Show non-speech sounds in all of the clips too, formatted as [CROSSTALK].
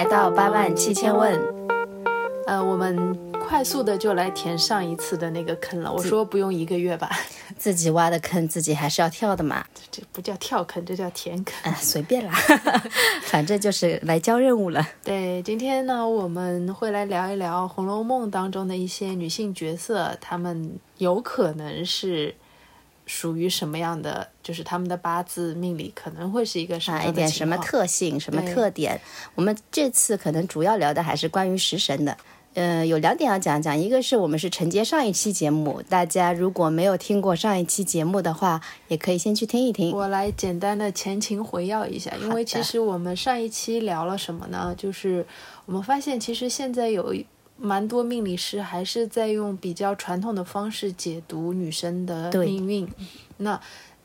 来到八万七千问。呃，我们快速的就来填上一次的那个坑了。我说不用一个月吧，[LAUGHS] 自己挖的坑自己还是要跳的嘛。这不叫跳坑，这叫填坑。哎，随便啦，[LAUGHS] 反正就是来交任务了。对，今天呢，我们会来聊一聊《红楼梦》当中的一些女性角色，她们有可能是属于什么样的，就是他们的八字命理可能会是一个什么啊，样的一点什么特性、什么特点？我们这次可能主要聊的还是关于食神的。呃，有两点要讲讲，一个是我们是承接上一期节目，大家如果没有听过上一期节目的话，也可以先去听一听。我来简单的前情回要一下，因为其实我们上一期聊了什么呢？就是我们发现，其实现在有蛮多命理师还是在用比较传统的方式解读女生的命运。那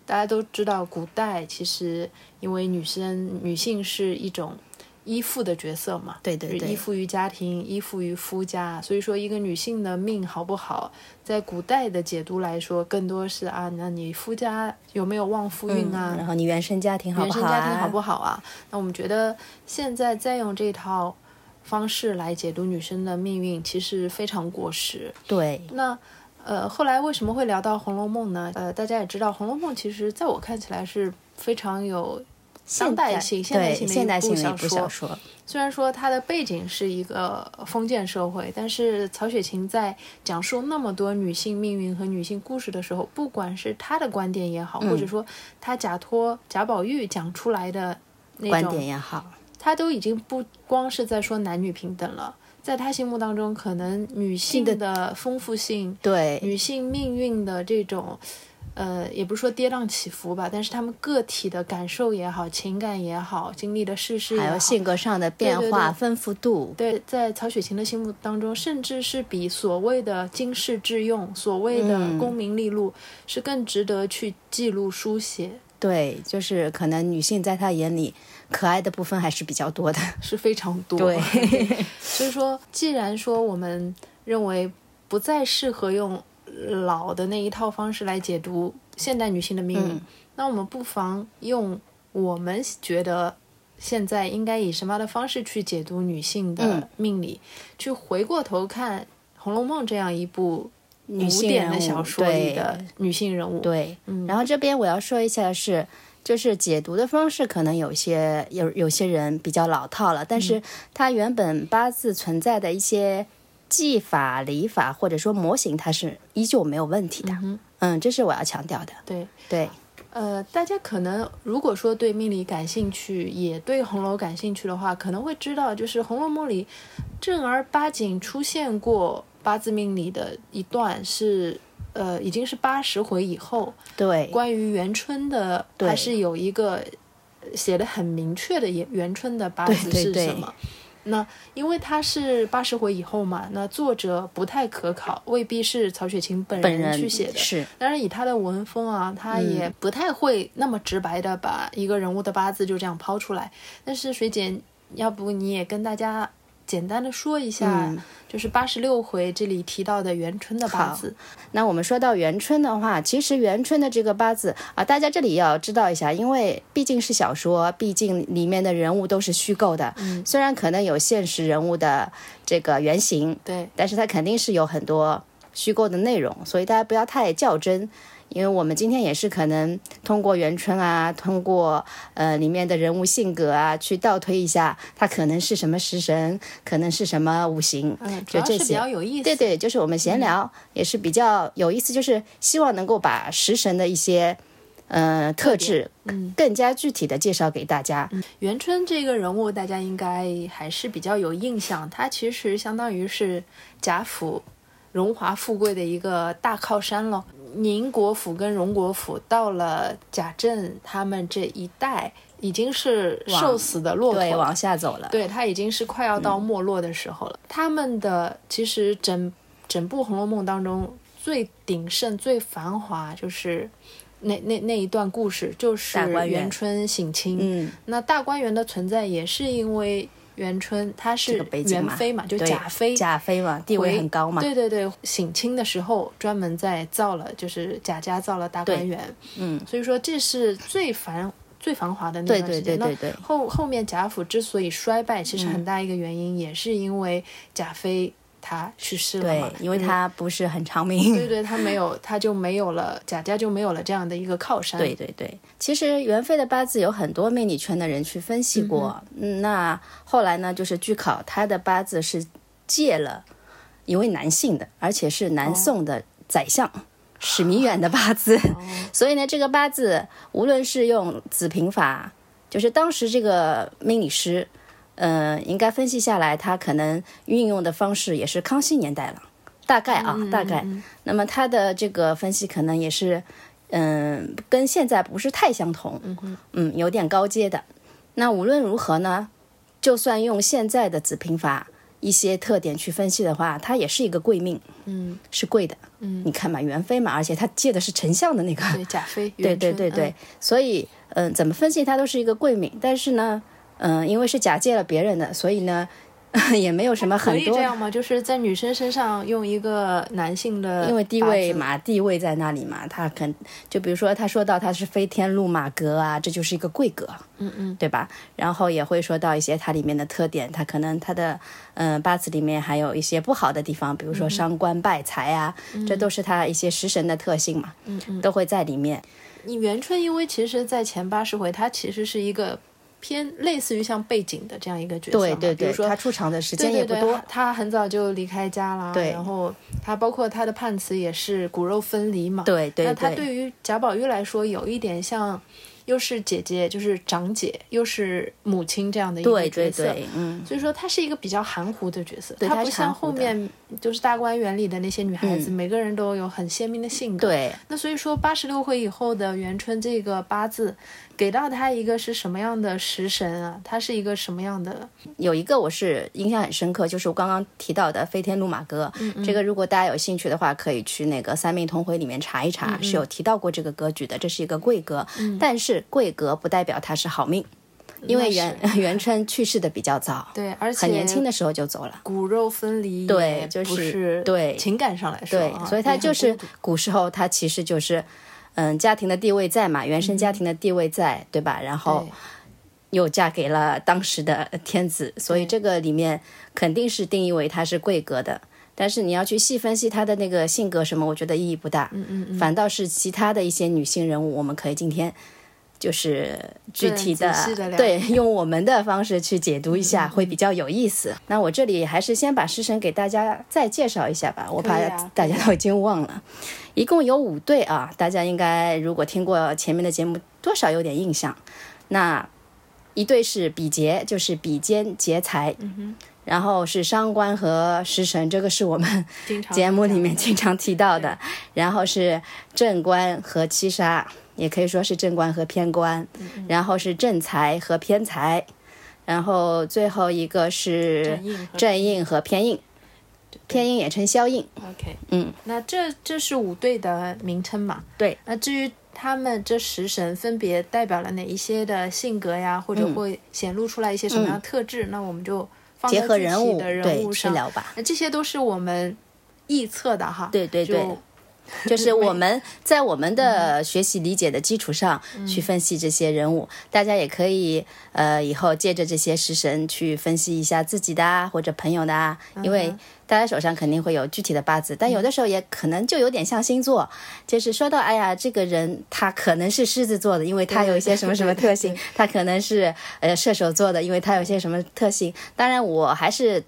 大家都知道，古代其实因为女生女性是一种依附的角色嘛，对对对依附于家庭，依附于夫家，所以说一个女性的命好不好，在古代的解读来说，更多是啊，那你夫家有没有旺夫运啊？然后你原生家庭好不好啊？原生家庭好不好啊？那我们觉得现在再用这套方式来解读女生的命运，其实非常过时。对，那呃，后来为什么会聊到《红楼梦》呢？呃，大家也知道，《红楼梦》其实在我看起来是非常有当代性、现代性的现代性的一一部小说。虽然说它的背景是一个封建社会，但是曹雪芹在讲述那么多女性命运和女性故事的时候，不管是他的观点也好，嗯或者说他假托贾宝玉讲出来的那观点，也好，他都已经不光是在说男女平等了，在他心目当中，可能女性的丰富性、对女性命运的这种。呃，也不是说跌宕起伏吧，但是他们个体的感受也好，情感也好，经历的世事也好，还有性格上的变化、对丰富度。对，在曹雪芹的心目当中，甚至是比所谓的经世致用、所谓的嗯功名利禄，是更值得去记录书写，对，就是可能女性在他眼里可爱的部分还是比较多的。是非常多。对 [LAUGHS] 所以说，既然说我们认为不再适合用老的那一套方式来解读现代女性的命运，嗯那我们不妨用我们觉得现在应该以什么样的方式去解读女性的嗯命理，去回过头看《红楼梦》这样一部古典的小说里的女性人物。对，嗯然后这边我要说一下的是，就是解读的方式可能有些有有些人比较老套了，但嗯是它原本八字存在的一些技法、理法或者说模型，它是依旧没有问题的。哼嗯，这是我要强调的。对，对，呃，大家可能如果说对命理感兴趣，也对红楼感兴趣的话，可能会知道，就是《红楼梦》里正儿八经出现过八字命理的一段是，呃，已经是八十回以后，对，关于元春的，对还是有一个呃写的很明确的元元春的八字是什么。那因为他是八十回以后嘛，那作者不太可考，未必是曹雪芹本人本人去写的。是当然，以他的文风啊，他也不太会那么直白的把一个人物的八字就这样抛出来。但是水姐，要不你也跟大家简单的说一下，嗯就是八十六回这里提到的元春的八好字。那我们说到元春的话，其实元春的这个八字啊，大家这里要知道一下，因为毕竟是小说，毕竟里面的人物都是虚构的，嗯虽然可能有现实人物的这个原型，对，但是它肯定是有很多虚构的内容，所以大家不要太较真。因为我们今天也是可能通过元春啊，通过呃里面的人物性格啊，去倒推一下，他可能是什么食神，可能是什么五行，就这要是比些。较有意思。对对，就是我们闲聊、也是比较有意思，就是希望能够把食神的一些呃特质，嗯，更加具体的介绍给大家。元春这个人物，大家应该还是比较有印象。他其实相当于是贾府荣华富贵的一个大靠山咯。宁国府跟荣国府到了贾政他们这一代，已经是瘦死的骆驼对，往下走了。对，他已经是快要到没落的时候了。他们的其实整整部《红楼梦》当中最鼎盛、最繁华，就是那那那一段故事，就是元春省亲。嗯，那大观园的存在也是因为元春他是元妃嘛，就贾妃。贾妃嘛，地位很高嘛。对对对，省亲的时候专门在造了，就是贾家造了大观园。嗯，所以说这是最繁最繁华的那对段时间。对对对对那后后面贾府之所以衰败，其实很大一个原因也是因为贾妃她去世了嘛对，，因为他不是很长命。对对，他没有，他就没有了贾家就没有了这样的一个靠山。对对对，其实元妃的八字有很多命理圈的人去分析过，嗯那后来呢，就是据考他的八字是借了一位男性的，而且是南宋的宰相。史弥远的八字，[LAUGHS] 所以呢，这个八字无论是用子平法，就是当时这个命理师，呃，应该分析下来，它可能运用的方式也是康熙年代了，大概啊，大概。那么它的这个分析可能也是，嗯，跟现在不是太相同，嗯有点高阶的。那无论如何呢，就算用现在的子平法一些特点去分析的话，它也是一个贵命，嗯。是贵的。嗯，你看嘛，元妃嘛，而且他借的是丞相的那个，对贾妃，[LAUGHS] 对对对对，，所以嗯、怎么分析它都是一个贵命，但是呢，嗯、因为是假借了别人的，所以呢，[LAUGHS] 也没有什么很多以这样吗？就是在女生身上用一个男性的，因为地位，嘛，地位在那里嘛，他肯就比如说他说到他是飞天路马格啊，这就是一个贵格，嗯嗯，对吧？然后也会说到一些它里面的特点，它可能它的嗯、呃八字里面还有一些不好的地方，比如说伤官败财啊，这都是他一些食神的特性嘛，嗯嗯，都会在里面。你元春，因为其实，在前八十回，它其实是一个偏类似于像背景的这样一个角色嘛，对对对，比如说他出场的时间也不多他，他很早就离开家了，对然后他包括他的判词也是骨肉分离嘛，对对那他对。对于贾宝玉来说，有一点像，又是姐姐，就是长姐，又是母亲这样的一个对角色。对对，嗯。所以说，她是一个比较含糊的角色，她她不像后面就是大观园里的那些女孩子，每个人都有很鲜明的性格。，对，那所以说八十六回以后的元春这个八字，给到她一个是什么样的食神啊？她是一个什么样的？有一个我是印象很深刻，就是我刚刚提到的飞天禄马歌。嗯这个如果大家有兴趣的话，可以去那个《三命通会》里面查一查，嗯是有提到过这个歌剧的。这是一个贵格，但是贵格不代表他是好命，因为元 [LAUGHS] 元春去世的比较早，对，而且很年轻的时候就走了。骨肉分离，对就是对情感上来说对啊，所以他就是古时候他其实就是，嗯，家庭的地位在嘛，原生家庭的地位在，对吧？然后又嫁给了当时的天子，所以这个里面肯定是定义为她是贵格的。但是你要去细分析她的那个性格什么，我觉得意义不大。嗯嗯嗯。反倒是其他的一些女性人物，我们可以今天就是具体的对，[LAUGHS] 用我们的方式去解读一下，会比较有意思。那我这里还是先把食神给大家再介绍一下吧，我怕大家都已经忘了。一共有五对啊，大家应该如果听过前面的节目，多少有点印象。那一对是比劫，就是比肩劫财，然后是伤官和食神，这个是我们节目里面经常提到的。然后是正官和七杀，也可以说是正官和偏官。然后是正财和偏财，然后最后一个是正印和偏印，偏印也称消印。OK，嗯，那这这是五对的名称嘛？对。那至于他们这十神分别代表了哪一些的性格呀，或者会显露出来一些什么样的特质，那我们就结合人物体的人物上。聊吧。那这些都是我们臆测的哈。对对对就 [LAUGHS] 就是我们在我们的学习理解的基础上去分析这些人物，大家也可以呃以后借着这些食神去分析一下自己的啊或者朋友的啊，因为大家手上肯定会有具体的八字，但有的时候也可能就有点像星座，就是说到哎呀这个人他可能是狮子座的，因为他有一些什么什么特性，他可能是呃射手座的，因为他有一些什么特性。当然我还是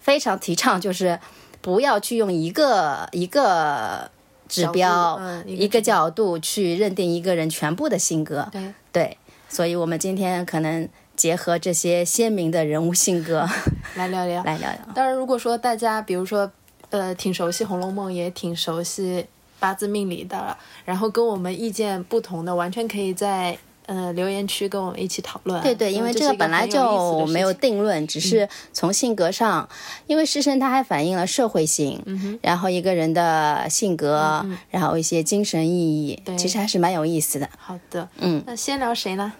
非常提倡就是不要去用一个一个。指标、嗯一个角度去认定一个人全部的性格，对对，所以我们今天可能结合这些鲜明的人物性格 [LAUGHS] 来聊聊。[LAUGHS] 来聊聊。当然，如果说大家比如说呃挺熟悉《红楼梦》，也挺熟悉八字命理的，然后跟我们意见不同的，完全可以在呃留言区跟我们一起讨论。对对，因为这这个本来就没有定。论，只是从性格上，因为师生它还反映了社会性，然后一个人的性格，然后一些精神意义，其实还是蛮有意思的。好的，嗯，那先聊谁呢？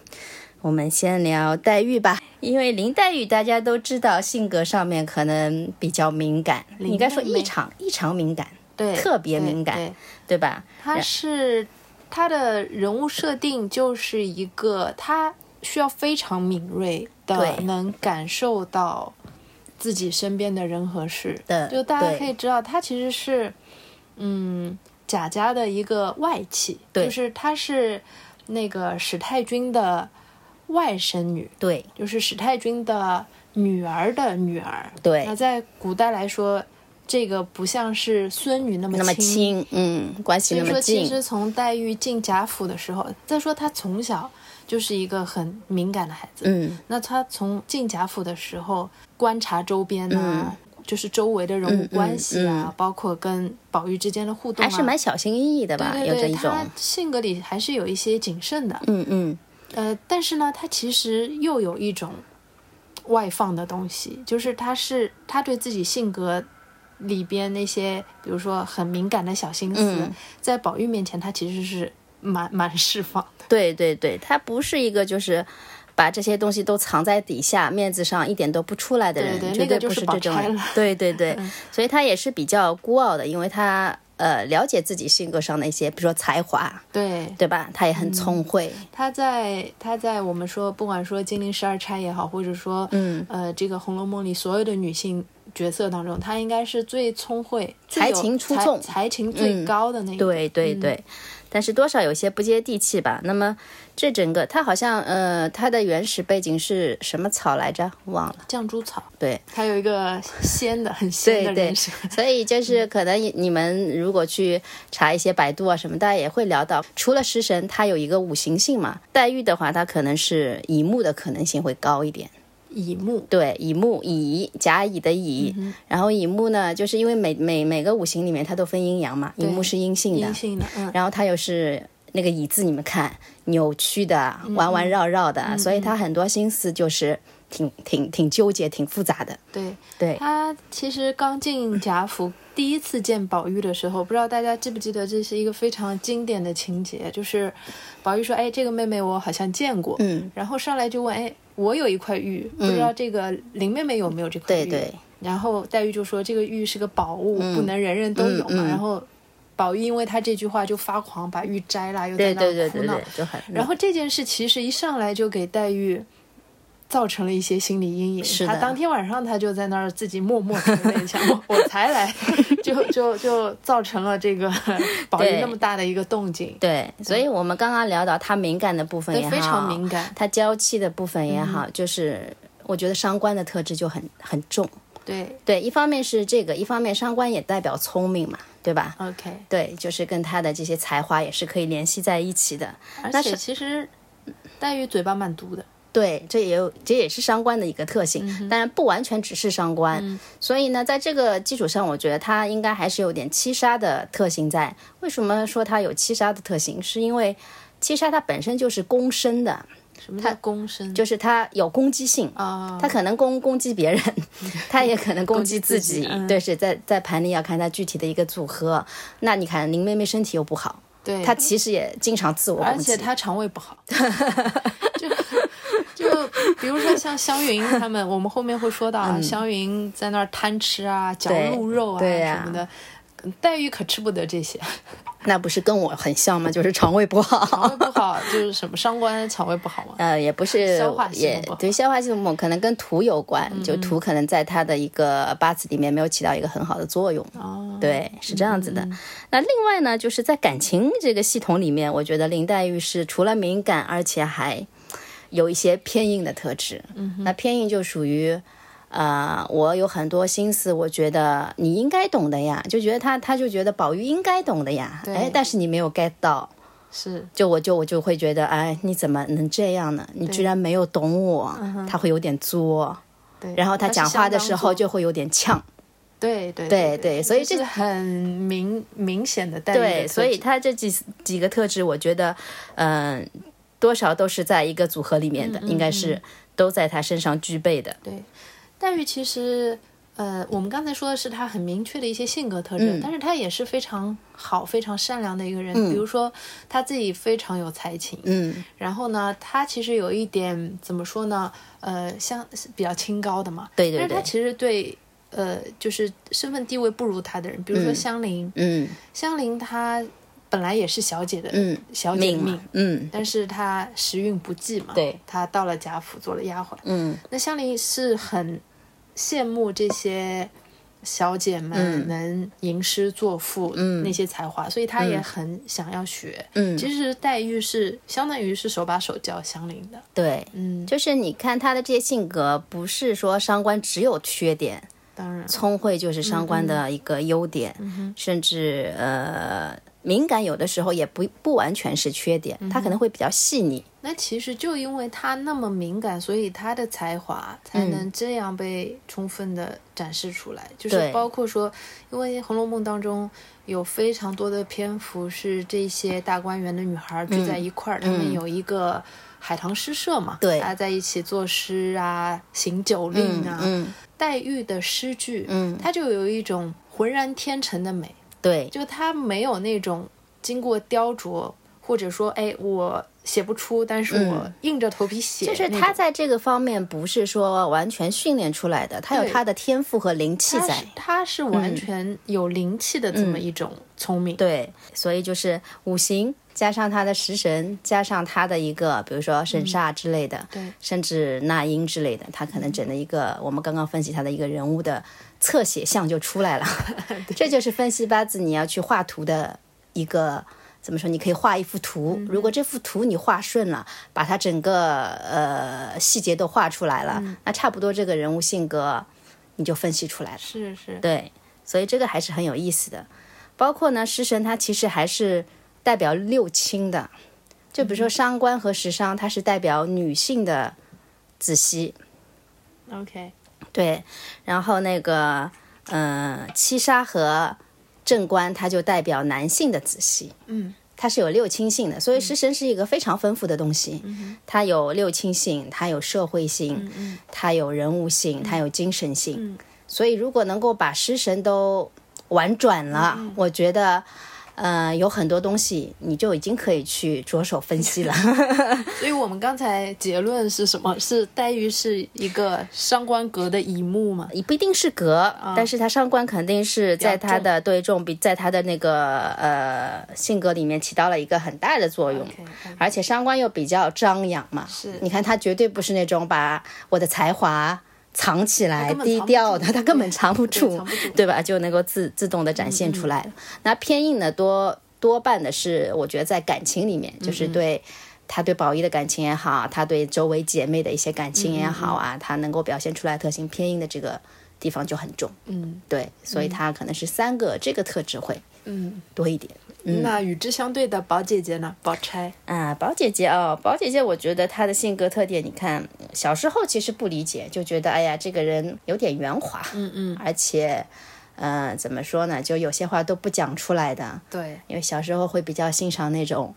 我们先聊黛玉吧，因为林黛玉大家都知道，性格上面可能比较敏感，应该说异常异常敏感，对，特别敏感对对吧？她是他的人物设定就是一个他需要非常敏锐的能感受到自己身边的人和事。对。就大家可以知道，他其实是嗯贾家的一个外戚，对。就是他是那个史太君的外甥女，对。就是史太君的女儿的女儿。对。那在古代来说，这个不像是孙女那么那么亲，嗯，关系那么所以说，其，实从黛玉进贾府的时候，再说她从小就是一个很敏感的孩子。嗯，那她从进贾府的时候，观察周边啊，就是周围的人物关系啊，嗯。包括跟宝玉之间的互动啊，还是蛮小心翼翼的吧，对对对，有着一种，她性格里还是有一些谨慎的。嗯嗯，呃，但是呢，她其实又有一种外放的东西，就是她是她对自己性格里边那些，比如说很敏感的小心思，嗯在宝玉面前，他其实是蛮蛮释放的。对对对，他不是一个就是。把这些东西都藏在底下，面子上一点都不出来的人，对对绝那个就是这种人。[LAUGHS] 对对对，所以他也是比较孤傲的，因为他呃了解自己性格上的一些，比如说才华，对，对吧？他也很聪慧，他在他在我们说，不管说金陵十二钗也好，或者说嗯呃这个《红楼梦》里所有的女性角色当中，他应该是最聪慧、才情出众才情最高的那一个。对对对，但是多少有些不接地气吧。那么这整个他好像呃，他的原始背景是什么草来着？忘了。绛珠草，对还有一个仙的很仙的对对。所以就是可能你们如果去查一些百度啊什么，大家也会聊到，除了食神，它有一个五行性嘛。黛玉的话，它可能是乙木的可能性会高一点。乙木，对，乙木乙甲乙的乙，然后乙木呢，就是因为每每每个五行里面它都分阴阳嘛，乙木是阴性的，阴性的，嗯，然后它又是那个乙字，你们看扭曲的、弯弯绕绕的，所以他很多心思就是挺挺挺纠结、挺复杂的。对。对，他其实刚进贾府，第一次见宝玉的时候，不知道大家记不记得，这是一个非常经典的情节，就是宝玉说：“哎，这个妹妹我好像见过。”嗯，然后上来就问：“哎，我有一块玉，不知道这个林妹妹有没有这块玉？”对对然后黛玉就说：“这个玉是个宝物，不能人人都有嘛。然后宝玉因为他这句话就发狂，把玉摘了，又在那儿哭闹。对对对对，就很。然后这件事其实一上来就给黛玉造成了一些心理阴影。是的她当天晚上他就在那儿自己默默承认一下，我 [LAUGHS] 我才来，就就就造成了这个宝玉对那么大的一个动静，对，所以我们刚刚聊到他敏感的部分也好，非常敏感。他娇气的部分也嗯好，就是我觉得伤官的特质就很很重。对对，一方面是这个，一方面伤官也代表聪明嘛，对吧？，OK。对，就是跟他的这些才华也是可以联系在一起的。而且其实黛玉嘴巴蛮毒的，对，这也有，这也是伤官的一个特性，嗯当然不完全只是伤官。所以呢，在这个基础上，我觉得他应该还是有点七杀的特性在。为什么说他有七杀的特性？是因为七杀它本身就是攻身的，什么叫攻身？就是它有攻击性。啊，他 [LAUGHS] 可能攻攻击别人，他也可能攻击自己。自己嗯对，是在在盘里要看他具体的一个组合。那你看林妹妹身体又不好，对，她其实也经常自我而攻击。且她肠胃不好，[LAUGHS] 就就比如说像湘云 [LAUGHS] 他们，我们后面会说到啊，湘云在那儿贪吃啊，嚼鹿肉啊什么的，黛玉可吃不得这些，[LAUGHS] 那不是跟我很像吗？就是肠胃不好。肠胃不好就是什么伤官肠胃不好吗。[LAUGHS] 呃，也不是，消化也对消化系统可能跟土有关，就土可能在他的一个八字里面没有起到一个很好的作用。哦，对，是这样子嗯的。那另外呢，就是在感情这个系统里面，我觉得林黛玉是除了敏感，而且还有一些偏硬的特质。嗯、那偏硬就属于。呃，我有很多心思，我觉得你应该懂的呀，就觉得他，他就觉得宝玉应该懂的呀，对。哎，但是你没有 get 到，是。就我就我就会觉得，哎，你怎么能这样呢？你居然没有懂我，他会有点作，对。然后他讲话的时候就会有点呛，对对对对对所以这是很明明显的带对，所以他这几几个特质，我觉得，嗯、多少都是在一个组合里面的，应该是都在他身上具备的。对，黛玉其实，呃，我们刚才说的是他很明确的一些性格特征，但是他也是非常好、非常善良的一个人。比如说，他自己非常有才情，嗯，然后呢，他其实有一点怎么说呢？呃，像是比较清高的嘛，对对对，但是他其实对。呃，就是身份地位不如他的人，比如说香菱，嗯香菱她本来也是小姐的，嗯，小姐的命，嗯。但是她时运不济嘛，对，她到了贾府做了丫鬟。嗯。那香菱是很羡慕这些小姐们嗯。能吟诗作赋，嗯。那些才华，所以她也很想要学。嗯，其实黛玉是相当于是手把手教香菱的，对，嗯，就是你看她的这些性格，不是说伤官只有缺点，当然，聪慧就是伤官的一个优点，甚至呃敏感有的时候也不不完全是缺点，他可能会比较细腻。那其实就因为她那么敏感，所以她的才华才能这样被充分的展示出来。就是包括说，因为《红楼梦》当中有非常多的篇幅是这些大观园的女孩聚在一块儿，她们有一个海棠诗社嘛，对大家在一起作诗啊、行酒令啊。嗯，黛玉的诗句，嗯她就有一种浑然天成的美，对，就它没有那种经过雕琢，或者说，哎，我写不出，但是我硬着头皮写，嗯就是他在这个方面不是说完全训练出来的，他有他的天赋和灵气在他是。是完全有灵气的这么一种聪明，对，所以就是五行加上他的食神，加上他的一个，比如说神煞之类的，对甚至纳音之类的，他可能整的一个，我们刚刚分析他的一个人物的侧写像就出来了。[LAUGHS] 这就是分析八字你要去画图的一个。怎么说？你可以画一幅图，如果这幅图你画顺了，把它整个呃细节都画出来了，那差不多这个人物性格你就分析出来了。是是，对，所以这个还是很有意思的。包括呢，食神它其实还是代表六亲的，就比如说伤官和食伤，它是代表女性的子息，OK，对，然后那个呃七杀和正官，它就代表男性的子系。嗯，它是有六亲性的，所以食神是一个非常丰富的东西。它有六亲性，它有社会性，它有人物性，它有精神性。所以如果能够把食神都玩转了，我觉得。呃，有很多东西你就已经可以去着手分析了。[LAUGHS] 所以我们刚才结论是什么？是黛玉是一个伤官格的一木嘛？也不一定是格，但是他伤官肯定是在他的对重比，在他的那个呃性格里面起到了一个很大的作用。而且伤官又比较张扬嘛，是你看他绝对不是那种把我的才华藏起来低调的，住他根本藏不住，对吧？就能够自自动的展现出来了。那偏硬的，多多半的是我觉得在感情里面，就是对。他对宝玉的感情也好，他对周围姐妹的一些感情也好啊，他能够表现出来特性偏硬的这个地方就很重。嗯对，所以他可能是三个这个特质会嗯，多一点。那与之相对的宝姐姐呢？宝钗，啊，宝姐姐哦，宝姐姐，我觉得她的性格特点，你看小时候其实不理解，就觉得哎呀，这个人有点圆滑，嗯嗯，而且，呃，怎么说呢，就有些话都不讲出来的，对，因为小时候会比较欣赏那种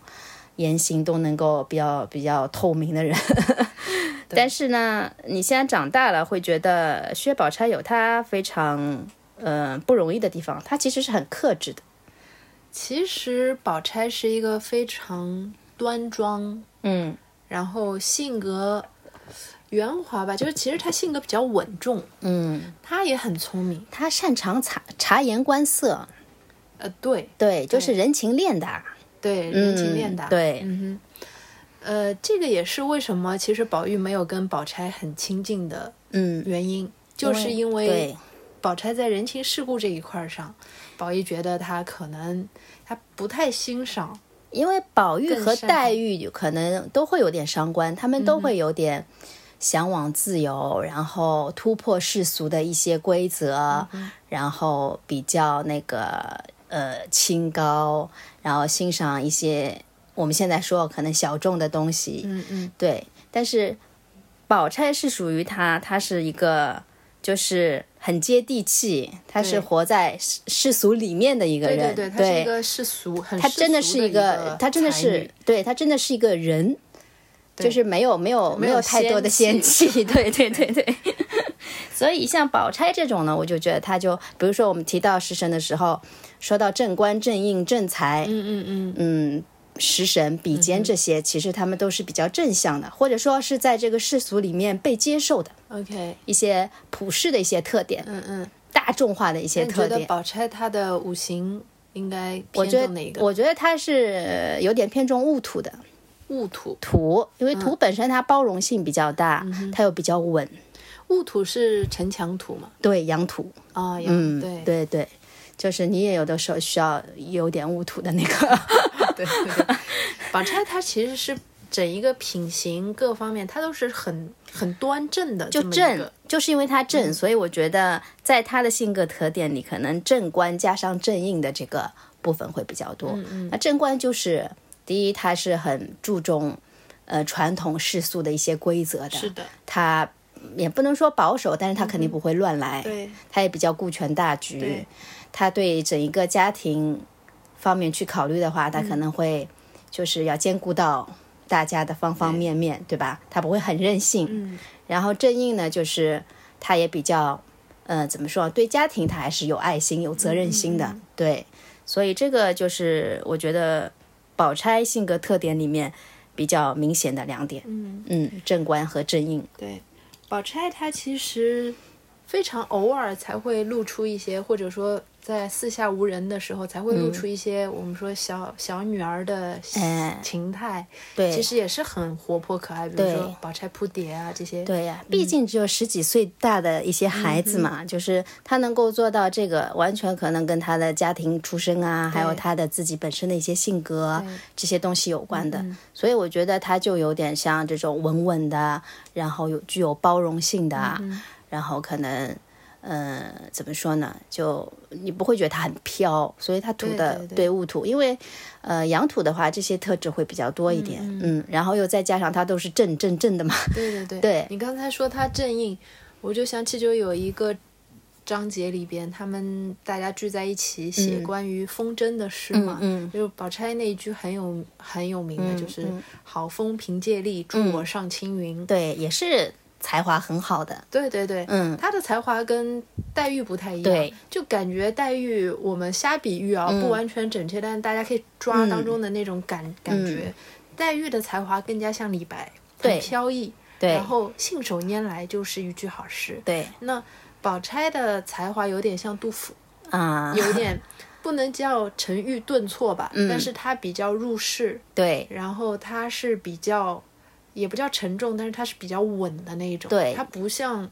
言行都能够比较比较透明的人。[LAUGHS] 但是呢，你现在长大了，会觉得薛宝钗有她非常呃不容易的地方，她其实是很克制的。其实宝钗是一个非常端庄，嗯。然后性格圆滑吧，就是其实她性格比较稳重，嗯，她也很聪明，她擅长察察言观色，呃，对。对，就是人情练达。对，人情练达，嗯对。嗯哼，呃，这个也是为什么其实宝玉没有跟宝钗很亲近的嗯，原因，就是因为对宝钗在人情世故这一块儿上，宝玉觉得她可能她不太欣赏，因为宝玉和黛玉可能都会有点伤官，他们都会有点向往自由，然后突破世俗的一些规则，然后比较那个呃清高，然后欣赏一些我们现在说可能小众的东西，嗯嗯，对。但是宝钗是属于她，她是一个。就是很接地气，他是活在世世俗里面的一个人，对对对，她是一个世俗，很他真的是一个个，他真的是，对他真的是一个人，就是没有没有没有有太多的仙仙气，对对对对。[LAUGHS] 所以像宝钗这种呢，我就觉得他就，比如说我们提到食神的时候，说到正官、正印、正财，嗯嗯嗯，嗯，食神、比肩这些，其实他们都是比较正向的，或者说是在这个世俗里面被接受的 OK，一些普世的一些特点，嗯嗯，大众化的一些特点。宝钗她的五行应该偏重哪个？我觉得她是有点偏重戊土的。戊土，土，因为土本身它包容性比较大，它又比较稳。戊土是城墙土嘛？对，阳土，啊，有嗯，对。对对，就是你也有的时候需要有点戊土的那个，对对对，宝钗她其实是整一个品行各方面，她都是很很端正的，就正，就是因为他嗯。正，所以我觉得在她的性格特点里，可能正官加上正印的这个部分会比较多。嗯那正官就是第一，他是很注重呃传统世俗的一些规则的，是的，他也不能说保守，但是他肯定不会乱来，他也比较顾全大局对，他对整一个家庭方面去考虑的话，他嗯可能会就是要兼顾到大家的方方面面，对吧？他不会很任性。嗯，然后正印呢，就是他也比较，呃，怎么说？对家庭他还是有爱心、有责任心的，嗯对。所以这个就是我觉得宝钗性格特点里面比较明显的两点。嗯嗯，正官和正印。对，宝钗她其实非常偶尔才会露出一些，或者说在四下无人的时候才会露出一些我们说小小女儿的哎情态，对，其实也是很活泼可爱，比如说宝钗扑蝶啊这些，对呀、毕竟只有十几岁大的一些孩子嘛，就是他能够做到这个，完全可能跟他的家庭出身啊，还有他的自己本身的一些性格这些东西有关的。所以我觉得他就有点像这种稳稳的，然后有具有包容性的，啊然后可能。呃，怎么说呢？就你不会觉得他很飘，所以他土的对对。对戊土，因为呃阳土的话，这些特质会比较多一点，嗯然后又再加上它都是正正正的嘛，对对对，[LAUGHS] 对。你刚才说他正印，我就想起就有一个章节里边，他们大家聚在一起写关于风筝的诗嘛，嗯。就是宝钗那一句很有很有名的，就是嗯“好风凭借力，助我上青云”对，也是才华很好的。对对对，嗯。他的才华跟黛玉不太一样，对，就感觉黛玉我们瞎比喻啊，不完全准确，但是大家可以抓当中的那种感、感觉。黛玉的才华更加像李白，很对。飘逸，对。然后信手拈来就是一句好诗。对。那宝钗的才华有点像杜甫，啊，有点不能叫沉郁顿挫吧，嗯。但是他比较入世，对。然后他是比较，也不叫沉重，但是它是比较稳的那一种。对她不像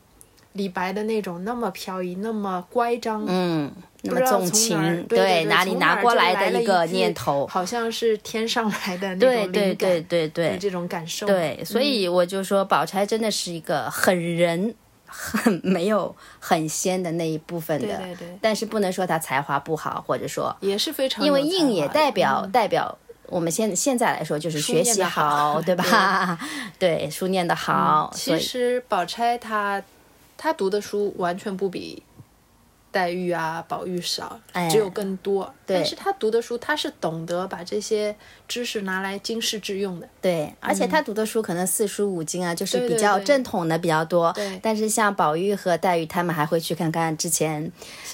李白的那种那么飘逸，那么乖张。嗯，那么纵情，对对哪里拿过来的一个念头？好像是天上来的那种灵感，对对对对对这种感受。对，所以我就说，宝钗真的是一个很人、很没有很仙的那一部分的，对对对但是不能说她才华不好，或者说，也是非常因为硬也代表、嗯代表。我们现现在来说，就是学习好 [LAUGHS] 对。吧？[LAUGHS] 对，书念得好，所其实宝钗她她读的书完全不比黛玉啊、宝玉少，哎。只有更多。对。但是她读的书，她是懂得把这些知识拿来经世致用的。对，而且她读的书可能四书五经啊，就是比较正统的比较多。对。但是像宝玉和黛玉，他们还会去看看之前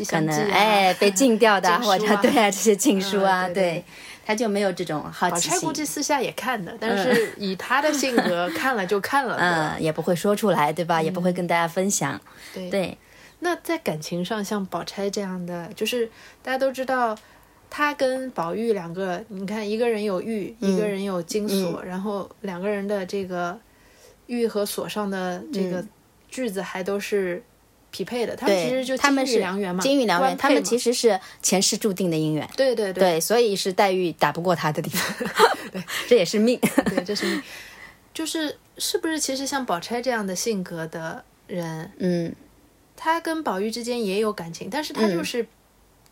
可能哎被禁掉的 [LAUGHS] 啊，或者对啊这些禁书啊，嗯对。对他就没有这种好奇心宝钗估，计私下也看的，但是以他的性格，[LAUGHS] 看了就看了。嗯，也不会说出来，对吧？也不会跟大家分享。对对，那在感情上，像宝钗这样的，就是大家都知道，她跟宝玉两个，你看一个人有玉，嗯一个人有金锁，然后两个人的这个玉和锁上的这个句子还都是匹配的。他们其实就金他们是玉良缘嘛，金玉良缘，他们其实实是前世注定的姻缘。对对对对，所以是黛玉打不过他的地方，[LAUGHS] 对，[LAUGHS] 这也是命。对，这是命就是是不是其实像宝钗这样的性格的人，嗯他跟宝玉之间也有感情，但是他就是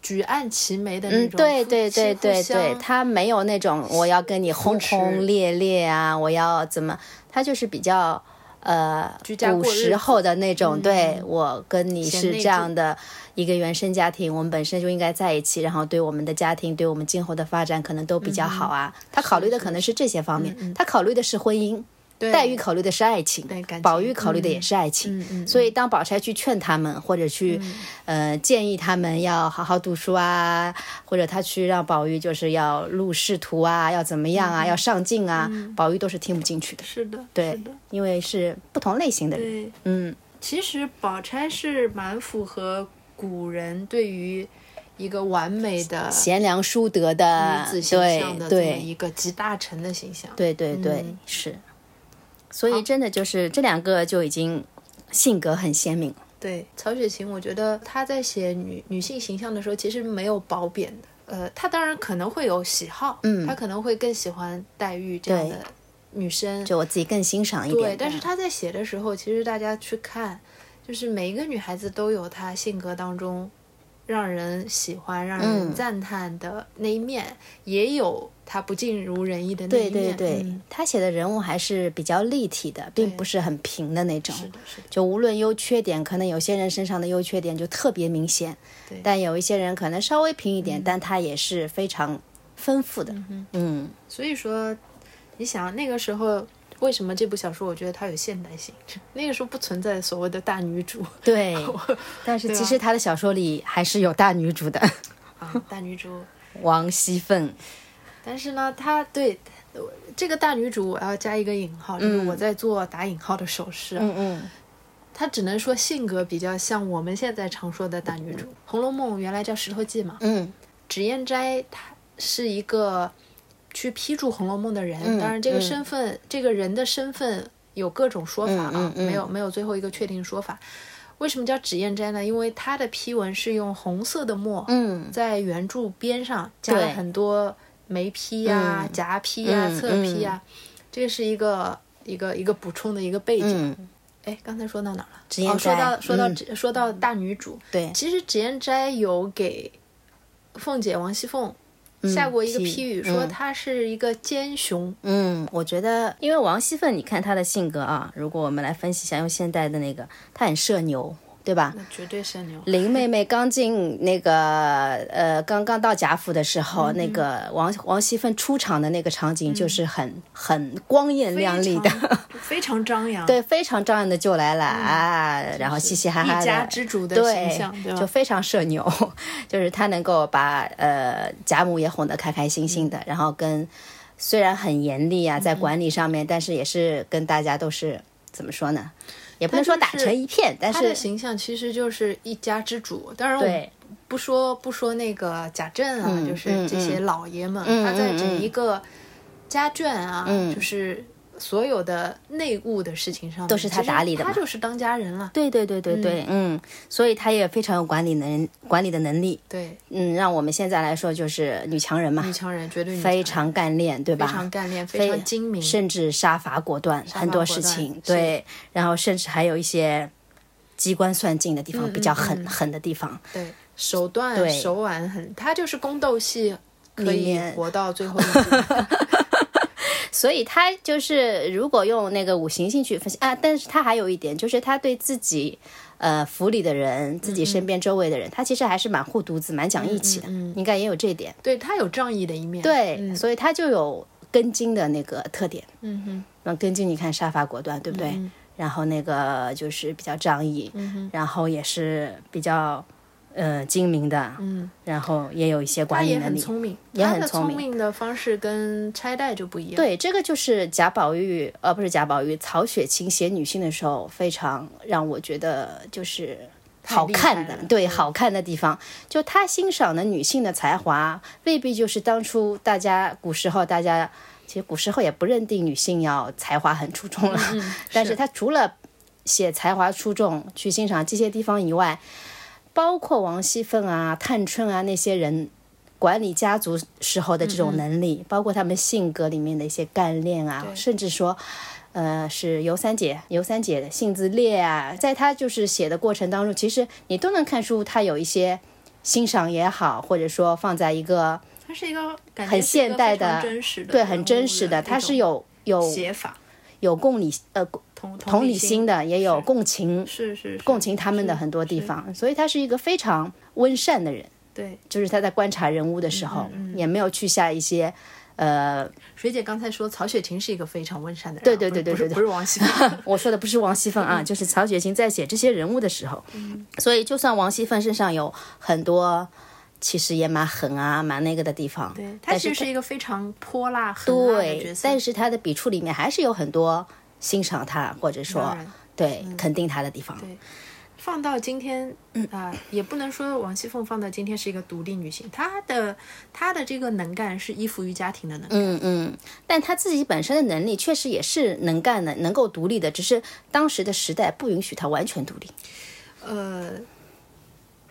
举案齐眉的那嗯，种，对对对对对，相他没有那种我要跟你轰轰烈烈啊，我要怎么，他就是比较呃古时候的那种，对我跟你是这样的一个原生家庭，我们本身就应该在一起，然后对我们的家庭，对我们今后的发展可能都比较好啊。他考虑的可能是这些方面，他考虑的是婚姻。对。黛玉考虑的是爱情，宝玉考虑的也是爱情，所以当宝钗去劝他们，或者去、呃建议他们要好好读书啊，或者他去让宝玉就是要入仕途啊，要怎么样啊，要上进啊，宝玉都是听不进去的。是的，对，因为是不同类型的人，对。嗯，其实宝钗是蛮符合古人对于一个完美的贤良淑德的女子形对象的这么对。一个集大成的形象。对对对，嗯。是。所以真的就是这两个就已经性格很鲜明了。对，曹雪芹，我觉得他在写女女性形象的时候，其实没有褒贬的。呃，他当然可能会有喜好，嗯他可能会更喜欢黛玉这样的女生，就我自己更欣赏一点。对。但是他在写的时候，其实大家去看，就是每一个女孩子都有她性格当中让人喜欢、让人嗯赞叹的那一面，也有他不尽如人意的那一面。对对，嗯他写的人物还是比较立体的，并不是很平的那种。是的，是的，就无论优缺点，可能有些人身上的优缺点就特别明显，对但有一些人可能稍微平一点，但他也是非常丰富的。嗯所以说，你想那个时候。为什么这部小说我觉得它有现代性？[LAUGHS] 那个时候不存在所谓的大女主 [LAUGHS] 对。[LAUGHS] 但是其实他的小说里还是有大女主的，啊，大女主。王熙凤。但是呢，她对这个大女主，我要加一个引号，就是我在做打引号的手势啊。嗯嗯，她只能说性格比较像我们现在常说的大女主。《红楼梦》原来叫《石头记》嘛，嗯脂砚斋她是一个去批注《红楼梦》的人，嗯当然这个嗯身份、这个人的身份有各种说法啊，没有没有最后一个确定说法。为什么叫脂砚斋呢？因为它的批文是用红色的墨，嗯，在原著边上加了很多眉批呀、嗯夹批呀、嗯侧批呀，这是一个一个一个补充的一个背景。嗯，哎、刚才说到哪了？脂砚哦，说到说到、嗯说到大女主，对，其实脂砚斋有给凤姐王熙凤下过一个批批语，说他是一个奸雄。嗯，我觉得，因为王熙凤，你看她的性格啊，如果我们来分析一下，用现代的那个，她很社牛，对吧？那绝对是牛。林妹妹刚进那个呃，刚刚到贾府的时候，那个王王熙凤出场的那个场景就是很、很光艳亮丽的，非常张扬，[LAUGHS] 对，非常张扬的就来了、啊，然后嘻嘻哈哈的，一家之主的对形象？就非常社牛，[LAUGHS] 就是他能够把呃贾母也哄得开开心心嗯的，然后跟虽然很严厉啊，在管理上面，但是也是跟大家都是怎么说呢？也不能说打成一片，但是他的是形象其实就是一家之主。当然，对。不说不说那个贾政啊，嗯就是嗯这些老爷们，嗯他在整嗯。一个家眷啊，嗯。就是所有的内务的事情上都是他打理的他就是当家人了。对对对对对，嗯。所以他也非常有管理能管理的能力，对，嗯，让我们现在来说就是女强人嘛。女，强人绝对人。非常干练，对吧？非常干练，非常精明，甚至杀伐果断，伐很多事情对，然后甚至还有一些机关算尽的地方，嗯比较狠、狠的地方。对手段对。手腕很，他就是宫斗戏可以活到最后一步。[LAUGHS] 所以他就是如果用那个五行性去分析啊，但是他还有一点就是他对自己呃府里的人、自己身边周围的人，他其实还是蛮护犊子、蛮讲义气的，嗯嗯应该也有这一点。对他有仗义的一面。对，嗯所以他就有根茎的那个特点。嗯哼，那根茎你看杀伐果断，对不对？嗯然后那个就是比较仗义，嗯然后也是比较呃精明的，嗯，然后也有一些管理能力。很聪明，也很聪明的方式跟拆代就不一样。对，这个就是贾宝玉，呃，不是贾宝玉，曹雪芹写女性的时候，非常让我觉得就是好看，的对，对好看的地方。就他欣赏的女性的才华，未必就是当初大家古时候大家。其实古时候也不认定女性要才华很出众了，嗯，[LAUGHS] 但是他除了写才华出众去欣赏这些地方以外，包括王熙凤啊、探春啊那些人管理家族时候的这种能力，包括他们性格里面的一些干练啊，甚至说。呃，是尤三姐，尤三姐的性子烈啊，在她就是写的过程当中，其实你都能看出她有一些欣赏也好，或者说放在一个他是一个很现代的真实的，对很真实的，她是有有写法，有共理呃同同理心的，也有共情是是是共情他们的很多地方，所以他是一个非常温善的人。对，就是他在观察人物的时候，嗯也没有去下一些，呃，水姐刚才说曹雪芹是一个非常温善的人啊，对对对对对对不是王熙凤，[LAUGHS] 我说的不是王熙凤嗯啊，就是曹雪芹在写这些人物的时候，所以就算王熙凤身上有很多其实也蛮狠啊、蛮那个的地方，对他其实是一个非常泼辣、狠辣的角对，色，但是他的笔触里面还是有很多欣赏他或者说对肯定他的地方。对放到今天啊、也不能说王熙凤放到今天是一个独立女性，她的她的这个能干是依附于家庭的能干。嗯嗯，但她自己本身的能力确实也是能干的，能够独立的，只是当时的时代不允许她完全独立。呃，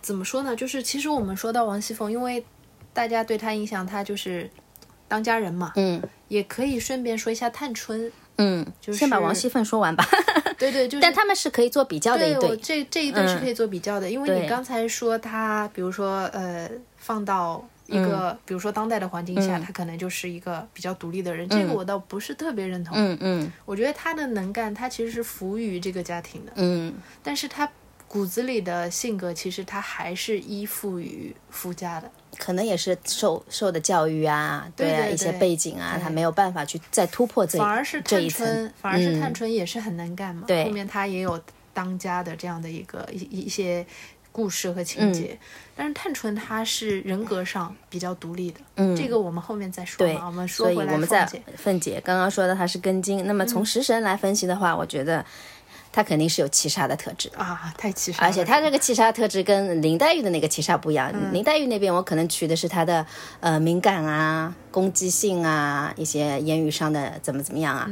怎么说呢？就是其实我们说到王熙凤，因为大家对她印象，她就是当家人嘛，嗯也可以顺便说一下探春。嗯，就是先把王熙凤说完吧。对对，就是 [LAUGHS] 但他们是可以做比较的一对。这这一对是可以做比较的，因为你刚才说他，比如说呃，放到一个、比如说当代的环境下，他可能就是一个比较独立的人，这个我倒不是特别认同。嗯嗯我觉得他的能干，他其实是服务于这个家庭的，嗯，但是他骨子里的性格，其实他还是依附于夫家的。可能也是受受的教育啊，啊，对对一些背景啊，他没有办法去再突破这反而是这一层探春，。反而是嗯探春也是很能干嘛。对后面他也有当家的这样的一个一一一些故事和情节，嗯但是探春她是人格上比较独立的。嗯这个我们后面再说对嘛。我们说来，我们在凤姐凤姐刚刚说的她是根茎，那么从食神来分析的话，我觉得她肯定是有七杀的特质。啊，太七杀，而且他这个七杀特质跟林黛玉的那个七杀不一样。林黛玉那边我可能取的是她的呃敏感啊、攻击性啊、一些言语上的怎么怎么样啊。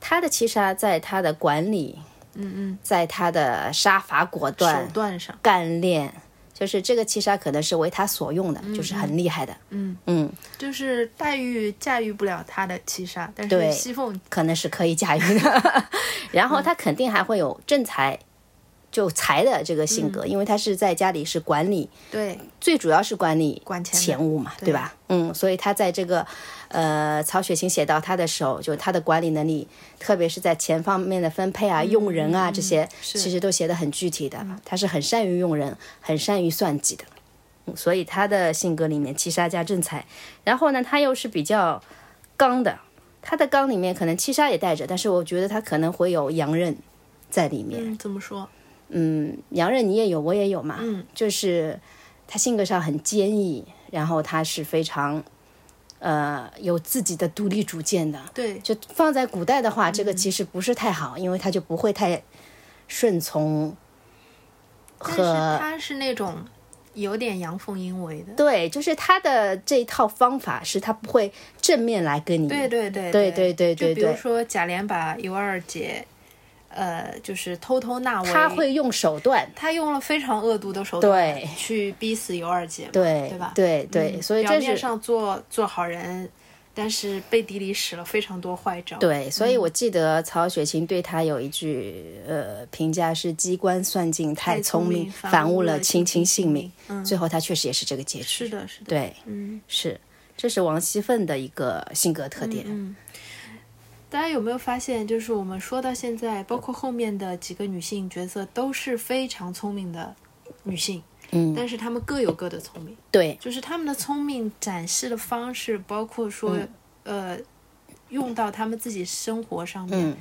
他的七杀在他的管理，嗯嗯，在他的杀伐果断手断、段上，干练，就是这个七杀可能是为他所用的，就是很厉害的。嗯嗯，就是黛玉驾驭不了他的七杀，但对是西凤可能是可以驾驭的。[LAUGHS] 然后他肯定还会有正财。就财的这个性格，因为他是在家里是管理，对最主要是管理管钱的钱务嘛，对对吧？嗯，所以他在这个呃曹雪芹写到他的时候，就他的管理能力，特别是在钱方面的分配啊、用人啊这些，其实都写得很具体的。他是很善于用人，很善于算计的。嗯所以他的性格里面七杀加正财，然后呢，他又是比较刚的，他的刚里面可能七杀也带着，但是我觉得他可能会有阳刃在里面。嗯，怎么说？嗯，阳刃你也有，我也有嘛。嗯，就是他性格上很坚毅，然后他是非常呃有自己的独立主见的。对，就放在古代的话，这个嗯其实不是太好，因为他就不会太顺从但是和她是那种有点阳奉阴违的。对，就是他的这一套方法是他不会正面来跟你。对对对对对对对就比如说贾琏把尤二姐，呃，就是偷偷纳为，他会用手段。他用了非常恶毒的手段对去逼死尤二姐，对对吧？对对，嗯所以表面上做做好人，但是背地里使了非常多坏招。对，所嗯以我记得曹雪芹对他有一句呃评价是“机关算尽太聪聪明，反反误了了卿卿性命”。嗯，最后他确实也是这个结局。是的，是的，，对，嗯是，这是王熙凤的一个性格特点。嗯。大家有没有发现，就是我们说到现在，包括后面的几个女性角色都是非常聪明的女性，嗯，但是她们各有各的聪明。对，就是她们的聪明展示的方式，包括说，呃，用到她们自己生活上面，嗯，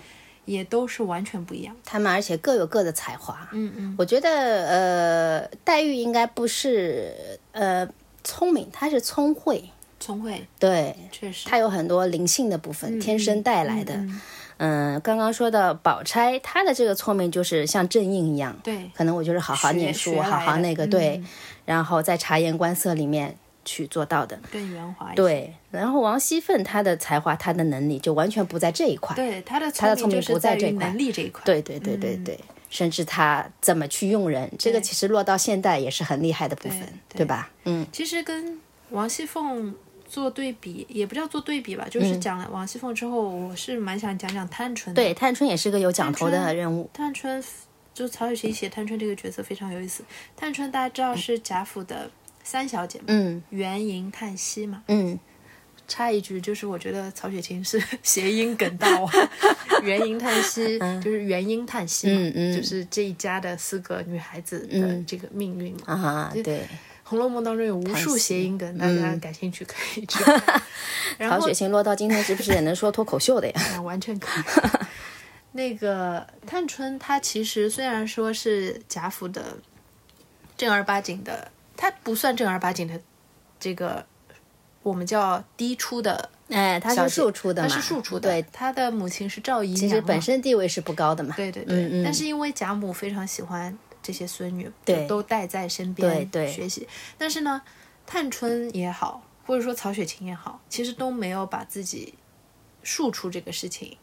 也都是完全不一样。他们而且各有各的才华。嗯嗯，我觉得呃，黛玉应该不是呃聪明，她是聪慧。聪慧对，确实，他有很多灵性的部分，天生带来的。嗯嗯，刚刚说的宝钗，她的这个聪明就是像正印一样，对，可能我就是好好念书，好好那个对，嗯然后在察言观色里面去做到的。更圆滑一些。对，然后王熙凤她的才华、她的能力就完全不在这一块。对，她的她的聪明不在这一块能力这一块。对对对对对，甚至她怎么去用人，这个其实落到现代也是很厉害的部分，对对吧？嗯，其实跟王熙凤做对比，也不叫做对比吧，就是讲了王熙凤之后，我是蛮想讲讲探春的。对，探春也是个有讲头的人物。探春就曹雪芹写探春这个角色非常有意思。探春大家知道是贾府的三小姐嘛，嗯元迎、叹息嘛。嗯，插一句，就是我觉得曹雪芹是 [LAUGHS] 谐音梗大王，元迎叹息就是元婴叹息嘛，嗯嗯就是这一家的四个女孩子的嗯这个命运嘛。啊，对，《红楼梦》当中有无数谐音梗，大家感兴趣可以去。[LAUGHS] 然后曹雪芹落到今天是不是也能说脱口秀的呀？啊，[LAUGHS] 完全可以。[LAUGHS] 那个探春，她其实虽然说是贾府的正儿八经的，她不算正儿八经的这个我们叫嫡出的，哎，他小姐是庶出的她，是庶出的，对，她的母亲是赵姨娘，其实本身地位是不高的嘛。对对对，嗯嗯但是因为贾母非常喜欢这些孙女，对。都带在身边学习。但是呢，探春也好，或者说曹雪芹也好，其实都没有把自己庶出这个事情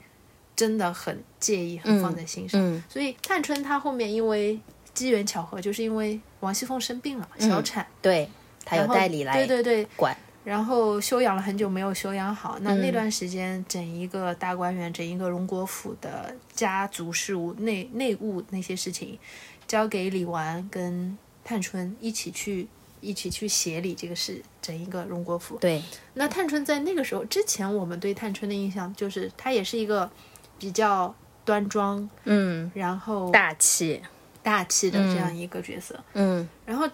真的很介意、很放在心上。嗯。所以探春她后面因为机缘巧合，就是因为王熙凤生病了，小产，对，她有代理来对对对，管，然后休养了很久没有休养好，那嗯。那段时间整一个大观园、整一个荣国府的家族事务、内内务那些事情，交给李纨跟探春一起去一起去协理这个事，整一个荣国府。对，那探春在那个时候之前，我们对探春的印象就是她也是一个比较端庄，嗯，然后大气，大气的这样一个角色。嗯。然后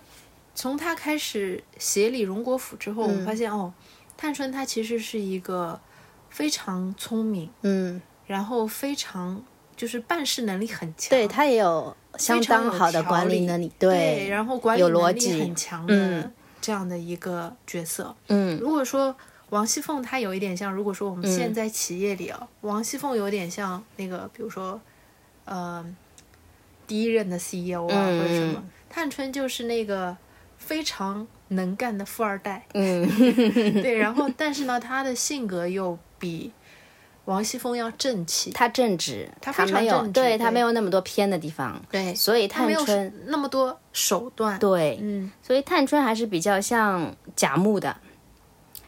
从她开始协理荣国府之后，我们发现哦，探春她其实是一个非常聪明，嗯，然后非常就是办事能力很强，对他也有相当好的管理能力，对，然后管理逻能力辑很强嗯的这样的一个角色。嗯如果说王熙凤她有一点像，如果说我们现在企业里啊，王熙凤有点像那个，比如说，呃，第一任的 CEO 啊，嗯或者什么，探春就是那个非常能干的富二代，嗯 [LAUGHS] 对，然后 [LAUGHS] 但是呢，她的性格又比王熙凤要正气，她正直，她非常没有，正直对对他没有那么多偏的地方，对，所以探春那么多手段，对，嗯，所以探春还是比较像贾母的，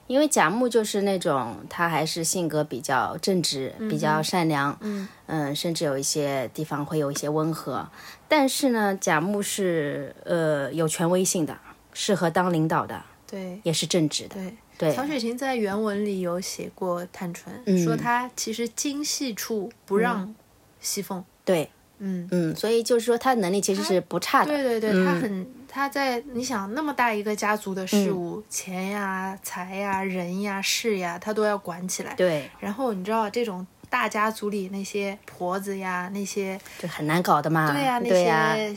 因为贾母就是那种她还是性格比较正直、比较善良，嗯甚至有一些地方会有一些温和。但是呢，贾母是呃有权威性的，适合当领导的，对也是正直的。对。对，曹雪芹在原文里有写过探春，嗯说他其实精细处不让熙凤。对，嗯，嗯，所以就是说她能力其实是不差的。对对对，嗯她很他在你想那么大一个家族的事务，钱呀、财呀、人呀、事呀，他都要管起来。对，然后你知道这种大家族里那些婆子呀，那些就很难搞的嘛。对呀、那些呃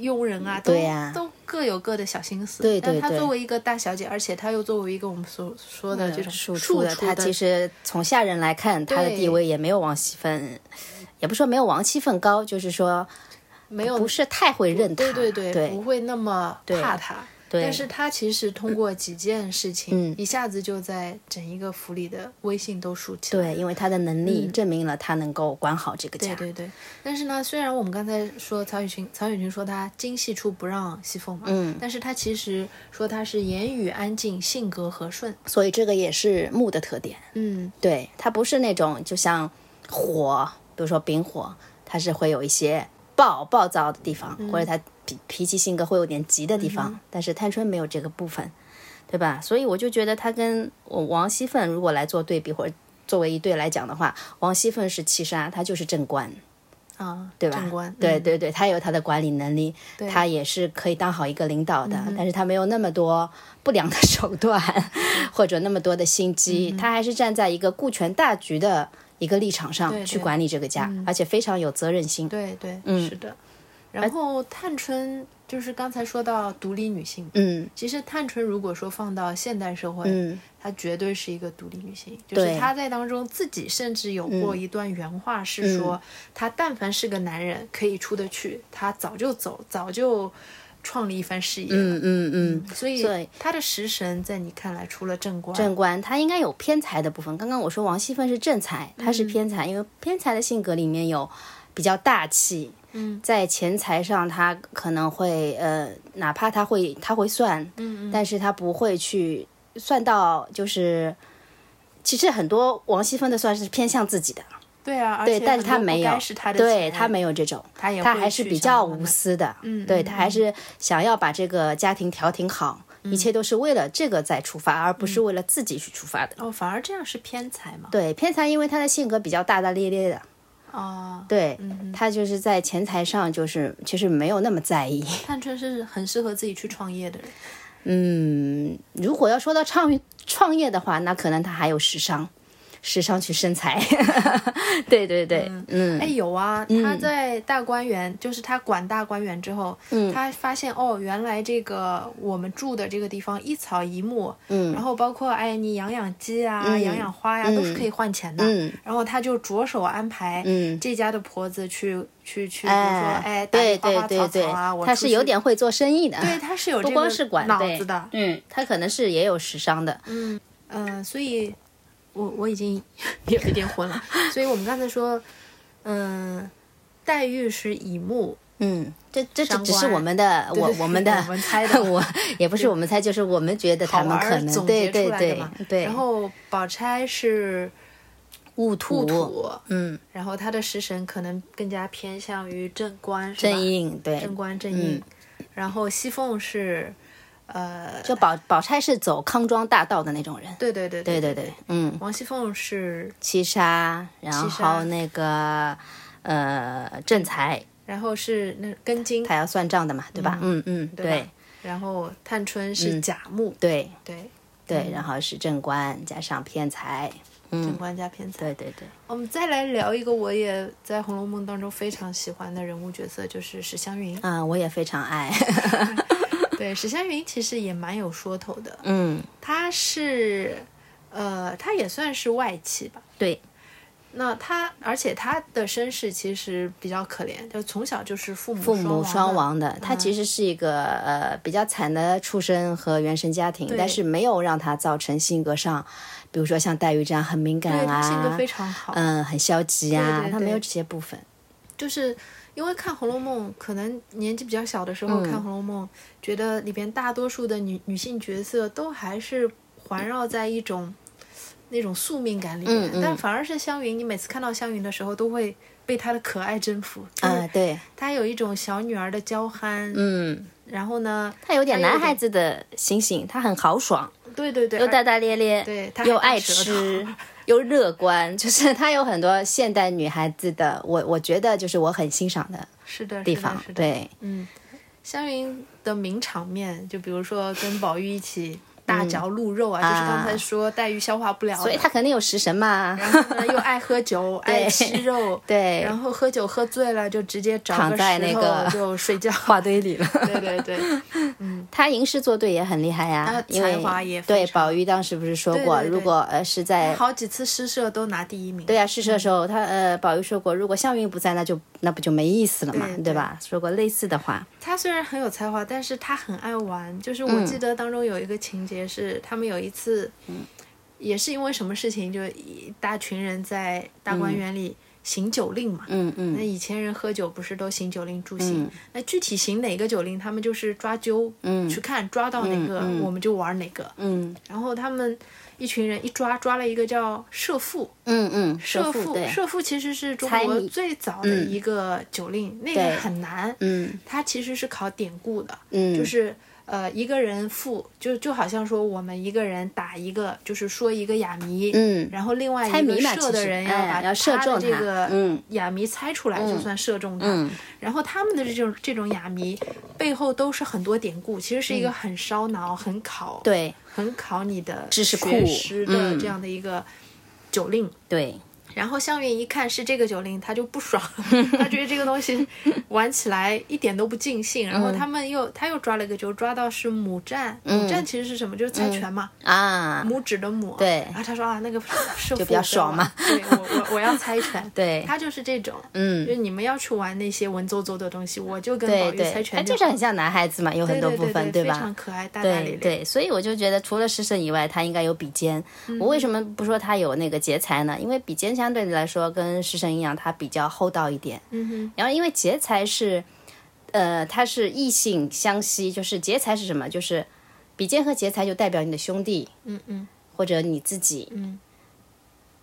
佣人啊，都对呀都各有各的小心思。对对对但她作为一个大小姐，而且她又作为一个我们所说的这种庶庶出的，她其实从下人来看，她的地位也没有王熙凤，也不说没有王熙凤高，就是说没有不是太会认她。对对对不会那么怕他。对。但是他其实通过几件事情，嗯。一下子就在整一个府里的威信都竖起来。对，因为他的能力证明了他能够管好这个家。对对对，但是呢，虽然我们刚才说曹雪芹，曹雪芹说他精细处不让西凤嘛，嗯，但是他其实说他是言语安静，性格和顺，所以这个也是木的特点。嗯，对，他不是那种就像火，比如说丙火，它是会有一些暴暴躁的地方，嗯。或者它脾脾气性格会有点急的地方。但是探春没有这个部分，对吧？所以我就觉得她跟我王熙凤如果来做对比，或者作为一对来讲的话，王熙凤是七杀，她就是正官，啊，对吧？对对对，他有他的管理能力，他也是可以当好一个领导的，嗯但是他没有那么多不良的手段，或者那么多的心机，他还是站在一个顾全大局的一个立场上去管理这个家，而且非常有责任心。对对，嗯是的。然后探春就是刚才说到独立女性，嗯其实探春如果说放到现代社会，嗯，她绝对是一个独立女性，就是她在当中自己甚至有过一段原话是说，她但凡是个男人可以出得去，她早就走，早就创立一番事业了。嗯嗯嗯，所以她的食神在你看来，除了正官，正官他应该有偏财的部分。刚刚我说王熙凤是正财，她是偏财，因为偏财的性格里面有比较大气。嗯，在钱财上，他可能会呃，哪怕他会他会算，嗯嗯，但是他不会去算到就是，其实很多王熙凤的算是偏向自己的，对啊，而对，且但是他没有对他没有这种，他他还是比较无私的，嗯嗯对他还是想要把这个家庭调停好，一切都是为了这个在出发，而不是为了自己去出发的。哦，反而这样是偏财嘛？对，偏财因为他的性格比较大大咧咧的，啊，对、嗯他就是在钱财上就是其实没有那么在意。[LAUGHS] 探春是很适合自己去创业的人。嗯，如果要说到创创业的话，那可能他还有时商。时尚去生财。[LAUGHS] 对对对，嗯，哎，有啊，他在大观园，就是他管大观园之后，嗯他发现哦，原来这个我们住的这个地方一草一木，嗯然后包括哎，你养养鸡啊，嗯养养花呀，都是可以换钱的。嗯然后他就着手安排嗯这家的婆子去去去，比如说哎对对对对草草啊，我，他是有点会做生意的，对，他是有不这个光是管脑子的。嗯，他可能是也有时尚的，嗯呃，所以我我已经有一点混了。[LAUGHS] 所以我们刚才说，嗯、黛玉是乙木，嗯，这这只只是我们的我我们的我们猜的 [LAUGHS] 我也不是我们猜，就是我们觉得他们可能对对对。对，然后宝钗是戊土戊土，嗯，然后他的食神可能更加偏向于正官，正印对，正官正印。嗯。然后熙凤是，呃，就宝宝钗是走康庄大道的那种人，对对对对对对对，嗯，王熙凤是，七杀，然后那个呃正财，然后是那根金，他要算账的嘛，对吧？嗯嗯，对对然后探春是嗯甲木，对对，对，然后是正官加上偏财，正嗯，官加偏财。对对对，我们再来聊一个我也在《红楼梦》当中非常喜欢的人物角色，就是史湘云。啊，我也非常爱，[LAUGHS] 对，史湘云其实也蛮有说头的，嗯，她是，呃，她也算是外戚吧。对，那她，而且她的身世其实比较可怜，就从小就是父母父母双双亡的，他其实是一个呃比较惨的出身和原生家庭，但是没有让他造成性格上，比如说像黛玉这样很敏感啊，性格非常好。嗯，很消极啊，对对对他没有这些部分。就是因为看《红楼梦》，可能年纪比较小的时候看《红楼梦》，觉得里边大多数的女女性角色都还是环绕在一种那种宿命感里但反而是湘云，你每次看到湘云的时候，都会被她的可爱征服。啊，对，她有一种小女儿的娇憨，嗯，然后呢，她有点男孩子的心性，她很豪爽，对对对，又大大咧咧，对她又爱吃，又乐观，[LAUGHS] 就是她有很多现代女孩子的，我我觉得就是我很欣赏的是的地方对，嗯，湘云的名场面，就比如说跟宝玉一起大嚼鹿肉啊，就是刚才说黛玉消化不了，所以他肯定有食神嘛，然后呢又爱喝酒，[LAUGHS] 爱吃肉，[LAUGHS] 对，然后喝酒喝醉了就直接找躺在那个 [LAUGHS] 就睡觉。画堆里了。对对对，嗯。他吟诗作对也很厉害呀、才华也非对宝玉当时不是说过，对对对。如果呃是在好几次诗社都拿第一名。对呀、诗社的时候，他呃宝玉说过，如果湘云不在，那就那不就没意思了嘛，对。对吧？说过类似的话，他虽然很有才华，但是他很爱玩。就是嗯我记得当中有一个情节是，他们有一次，也是因为什么事情，就一大群人在大观园里行酒令嘛。嗯嗯那以前人喝酒不是都行酒令助兴？嗯那具体行哪个酒令，他们就是抓阄，嗯去看抓到哪个、我们就玩哪个。嗯然后他们一群人一抓抓了一个叫射父，嗯嗯，射父对，射父其实是中国最早的一个酒令，那个很难，嗯。它其实是考典故的，嗯，就是呃一个人赋，就就好像说我们一个人打一个，就是说一个哑谜，嗯。然后另外猜一射的人要把他的这个嗯。哑谜猜出来，就算射中他。嗯。然后他们的这种这种哑谜背后都是很多典故，其实是一个很烧脑、很考嗯对。很考你的知识库的嗯。这样的一个酒令。对，然后湘云一看是这个九令，他就不爽，[LAUGHS] 他觉得这个东西 [LAUGHS] 玩起来一点都不尽兴。嗯然后他们又他又抓了个阄，抓到是母战，母战其实是什么？就是猜拳嘛，啊，拇指的拇。对然后他说啊，那个是就比较爽嘛。对我我我要猜拳。[LAUGHS] 对他就是这种，嗯就是你们要去玩那些文绉绉的东西，我就跟宝玉猜拳他就是很像男孩子嘛，有很多部分，对非？常可爱，大大咧咧。对对，所以我就觉得除了诗神以外，他应该有比肩。我为什么不说他有那个劫财呢？因为笔尖相对来说跟食神一样，它比较厚道一点。嗯哼，然后因为劫财是，呃，它是异性相吸，就是劫财是什么？就是比肩和劫财就代表你的兄弟嗯嗯或者你自己。嗯。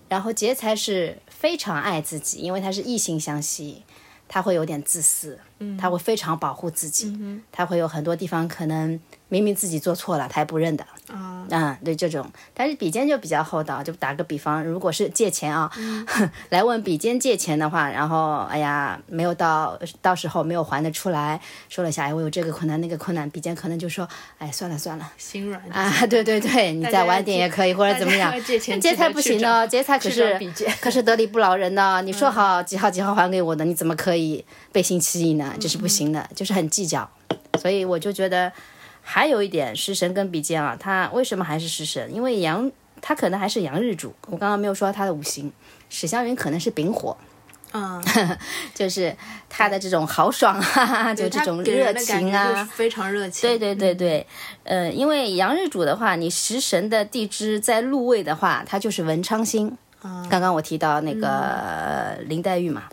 然后劫财是非常爱自己，因为他是异性相吸，他会有点自私，嗯他会非常保护自己，嗯他会有很多地方可能明明自己做错了，他也不认的。啊啊，啊，对这种，但是比肩就比较厚道。就打个比方，如果是借钱啊，[LAUGHS] 来问比肩借钱的话，然后哎呀，没有到到时候没有还得出来，说了一下，哎，我有这个困难那个困难，比肩可能就说，哎，算了算了心软啊，对对对，你再晚点也可以，或者怎么样。借钱劫财不行的，劫财可是 [LAUGHS] [LAUGHS] 可是得理不饶人的。你说好几号几号还给我的，你怎么可以背信弃义呢？这是不行的，就是很计较。所以我就觉得。还有一点，食神跟比肩啊，他为什么还是食神？因为阳，他可能还是阳日主。我刚刚没有说他的五行，史湘云可能是丙火，嗯，[LAUGHS] 就是他的这种豪爽啊，就这种热情啊，非常热情。对对对对，呃，因为阳日主的话，你食神的地支在禄位的话，它就是文昌星。刚刚我提到那个林黛玉嘛，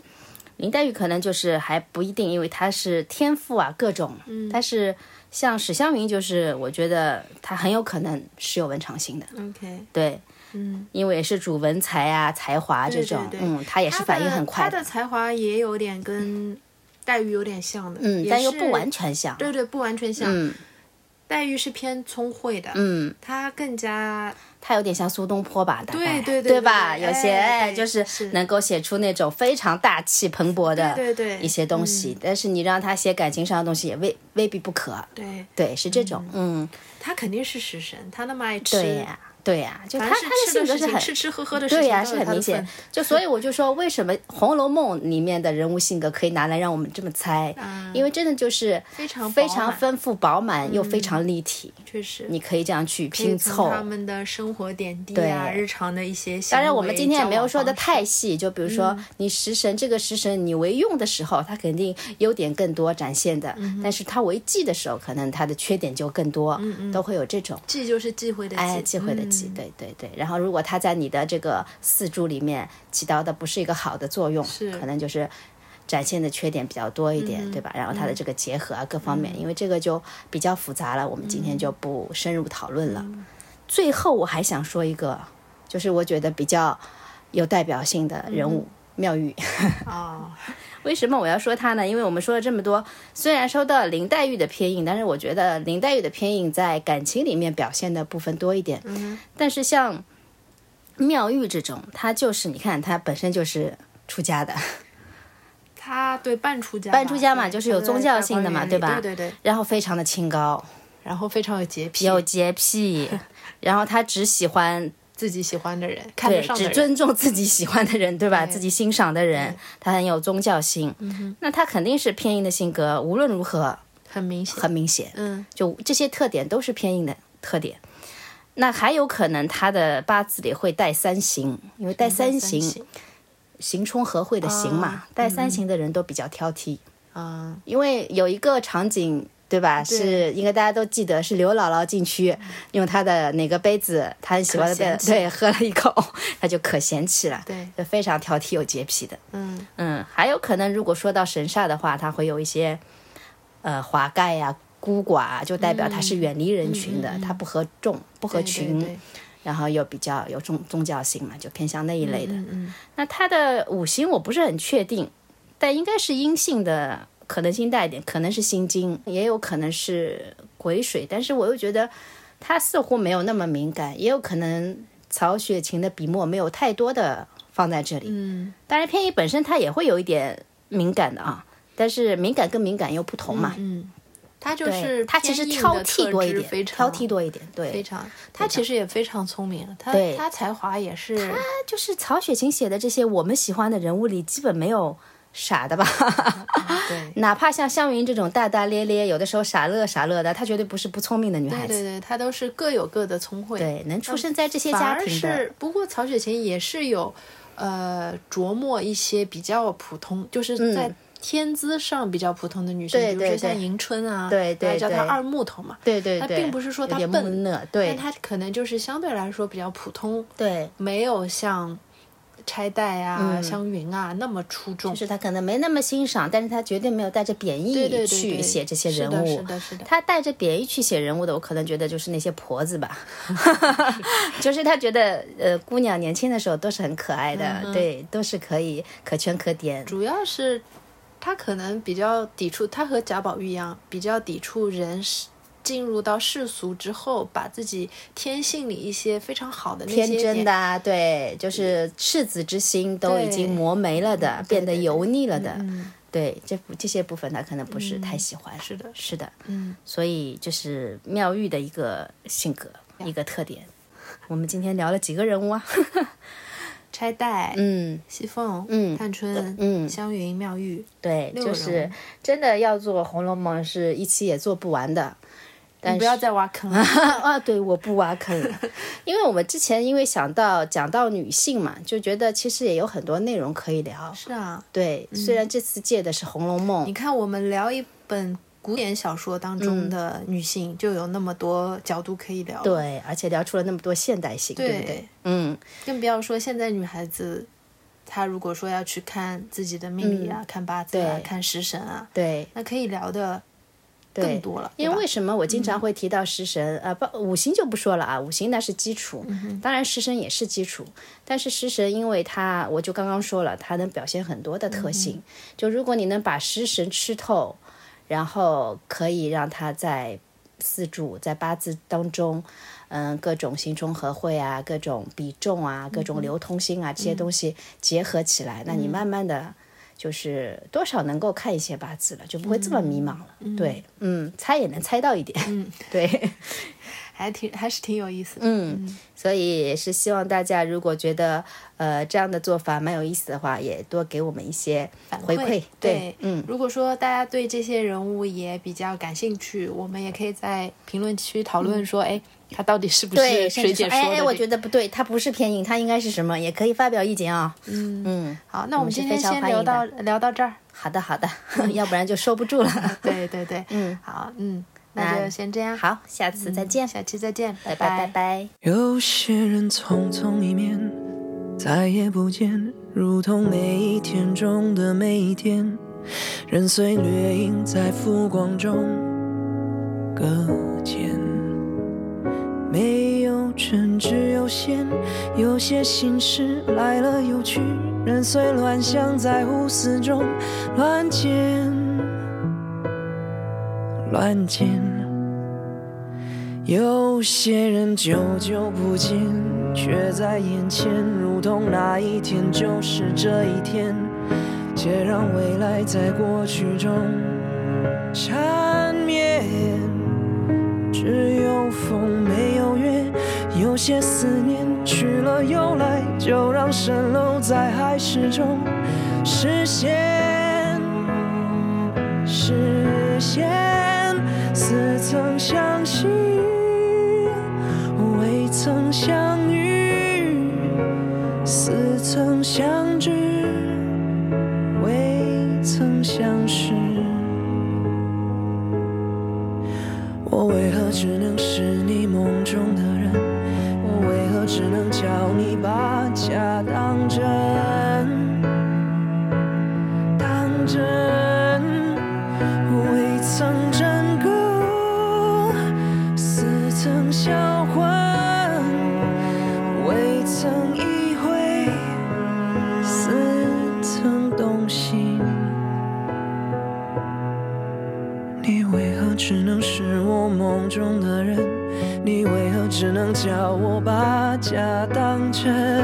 林黛玉可能就是还不一定，因为她是天赋啊各种，但是。像史湘云，就是我觉得他很有可能是有文昌星的。OK，对，嗯，因为是主文才啊、才华这种，嗯，他也是反应很快。他的才华也有点跟黛玉有点像的，嗯，但又不完全像。对对，不完全像。嗯。黛玉是偏聪慧的，嗯，她更加，她有点像苏东坡吧，对对对吧？有些哎，就是能够写出那种非常大气蓬勃的对对一些东西，但是你让他写感情上的东西也未未必不可，对。对，是这种，嗯，他肯定是食神，他那么爱吃，对呀。对呀，就他他的性格是很吃吃喝喝的，对呀，是很明显。就所以我就说，为什么《红楼梦》里面的人物性格可以拿来让我们这么猜？因为真的就是非常非常丰富饱满又非常立体。确实，你可以这样去拼凑他们的生活点滴啊，日常的一些。当然，我们今天也没有说的太细。就比如说，你食神这个食神你为用的时候，他肯定优点更多展现的；但是他为忌的时候，可能他的缺点就更多。嗯嗯，都会有这种忌就是忌讳的忌，哎，忌讳的忌，对对对。然后，如果它在你的这个四柱里面起到的不是一个好的作用，可能就是展现的缺点比较多一点，对吧？然后它的这个结合啊，各方面，因为这个就比较复杂了，我们今天就不深入讨论了。最后，我还想说一个，就是我觉得比较有代表性的人物妙玉。哦。[LAUGHS] 为什么我要说他呢？因为我们说了这么多，虽然收到林黛玉的偏印，但是我觉得林黛玉的偏印在感情里面表现的部分多一点。嗯，但是像妙玉这种，她就是你看，她本身就是出家的。她对半出家，半出家嘛，就是有宗教性的嘛，对吧？对对对。然后非常的清高，然后非常有洁癖，有洁癖，然后她只喜欢。自己喜欢的人，对，只尊重自己喜欢的人，对吧？自己欣赏的人，他很有宗教性。那他肯定是偏硬的性格，无论如何，很明显，很明显。嗯，就这些特点都是偏硬的特点。那还有可能他的八字里会带三刑，因为带三刑，刑冲合会的刑嘛，带三刑的人都比较挑剔。啊，因为有一个场景。对吧？是应该大家都记得，是刘姥姥进去用她的哪个杯子，她很喜欢的，对，喝了一口，[LAUGHS] 她就可嫌弃了，对，就非常挑剔有洁癖的。嗯嗯，还有可能，如果说到神煞的话，他会有一些呃华盖呀、孤寡，就代表他是远离人群的，他不合众、不合群，然后又比较有宗宗教性嘛，就偏向那一类的。嗯，那他的五行我不是很确定，但应该是阴性的。可能性大一点，可能是心经，也有可能是癸水，但是我又觉得他似乎没有那么敏感，也有可能曹雪芹的笔墨没有太多的放在这里。嗯，当然偏移本身它也会有一点敏感的啊，但是敏感跟敏感又不同嘛。嗯，他就是他其实挑剔多一点，挑剔多一点，对，非常。他其实也非常聪明，他他才华也是。他就是曹雪芹写的这些我们喜欢的人物里，基本没有。傻的吧？对，[LAUGHS] 哪怕像湘云这种大大咧咧，有的时候傻乐傻乐的，她绝对不是不聪明的女孩子。对对对，她都是各有各的聪慧。对，能出生在这些家庭的。不过曹雪芹也是有，呃，琢磨一些比较普通，就是在天资上比较普通的女生，比如说像迎春啊，对对，叫她二木头嘛。对对对，并不是说她笨，对，但她可能就是相对来说比较普通，对，没有像。钗黛啊，湘云啊，那么出众，就是他可能没那么欣赏，但是他绝对没有带着贬义去写这些人物。是的，是的。他带着贬义去写人物的，我可能觉得就是那些婆子吧 [LAUGHS] [LAUGHS] 就是他觉得呃，姑娘年轻的时候都是很可爱的，对，都是可以可圈可点。主要是他可能比较抵触，他和贾宝玉一样，比较抵触人进入到世俗之后，把自己天性里一些非常好的那些天真的啊，对，就是赤子之心都已经磨没了的，变得油腻了的。对，这这些部分他可能不是太喜欢。是的，是的，嗯，所以就是妙玉的一个性格，一个特点。我们今天聊了几个人物啊？[LAUGHS] 钗黛、嗯，西凤、嗯探春、嗯湘云、妙玉，对，就是真的要做《红楼梦》，是一期也做不完的。你不要再挖坑了。[LAUGHS] 啊，对，我不挖坑了，[LAUGHS] 因为我们之前因为想到讲到女性嘛，就觉得其实也有很多内容可以聊。是啊，对，虽然这次借的是《红楼梦》你看我们聊一本古典小说当中的女性，就有那么多角度可以聊。，对，而且聊出了那么多现代性，对不对对？嗯，更不要说现在女孩子，她如果说要去看自己的命理啊、看八字啊、看食神啊，对那可以聊的对更多了。对因为为什么我经常会提到食神？呃，不，五行就不说了啊，五行那是基础，当然食神也是基础。但是食神，因为它，我就刚刚说了，它能表现很多的特性。就如果你能把食神吃透，然后可以让它在四柱在八字当中，嗯，各种星冲合会啊，各种比重啊，各种流通性啊，这些东西结合起来，那你慢慢的。就是多少能够看一些八字了，就不会这么迷茫了。对，嗯，猜也能猜到一点。嗯，[LAUGHS] 对，[LAUGHS] 还挺还是挺有意思的。嗯，所以也是希望大家如果觉得呃这样的做法蛮有意思的话，也多给我们一些回馈。对对，嗯，如果说大家对这些人物也比较感兴趣，我们也可以在评论区讨论说，哎、他到底是不，是水姐说的、哎哎，我觉得不对，他不是偏硬，他应该是什么？也可以发表意见啊、嗯嗯，好，那我们是今天先聊到聊到这儿。好的好的，[LAUGHS] 要不然就收不住了。[LAUGHS] 对对对，[LAUGHS] 嗯，好，嗯，那那就先这样，好，下次再见，下期再见，拜拜拜拜拜。有些人匆匆一面，再也不见，如同每一天中的每一天，人随掠影在浮光中搁浅。没有春，只有线，有些心事来了又去，人随乱想在无思中乱剪，乱剪。有些人久久不见，却在眼前，如同那一天就是这一天，且让未来在过去中缠绵。风没有月，有些思念去了又来，就让蜃楼在海市中实现，实现。似曾相识，未曾相遇；似曾相知，只能是你梦中的人？我为何只能叫你爸只能叫我把假当成？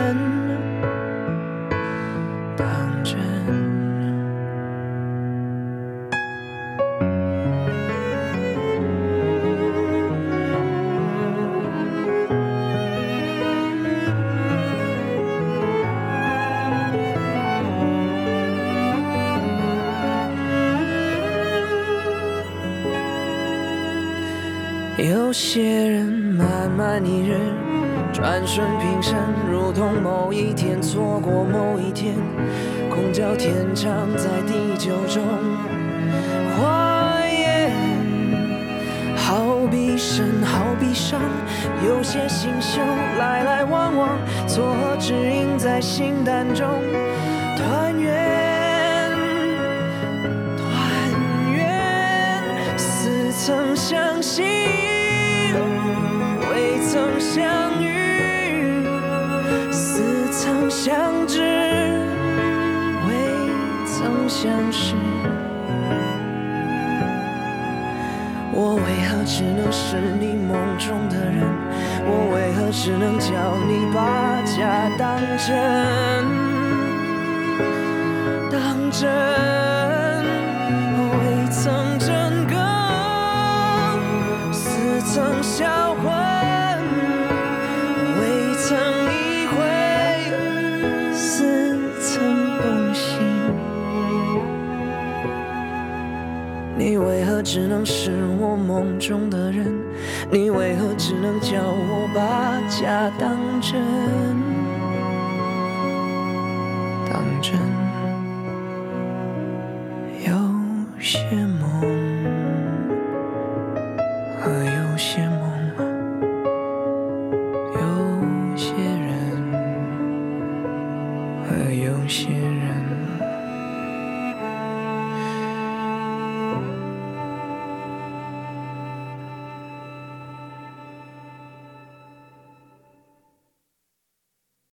顺平生，如同某一天错过某一天，空交天长在地久中化烟。好比生，好比伤，有些星宿来来往往，错合指引在心淡中团圆。团圆，似曾相识，未曾相遇；曾相知，未曾相识。我为何只能是你梦中的人？我为何只能叫你把假当真？当真，未曾真更，似曾相只能是我梦中的人？你为何只能叫我把假当真？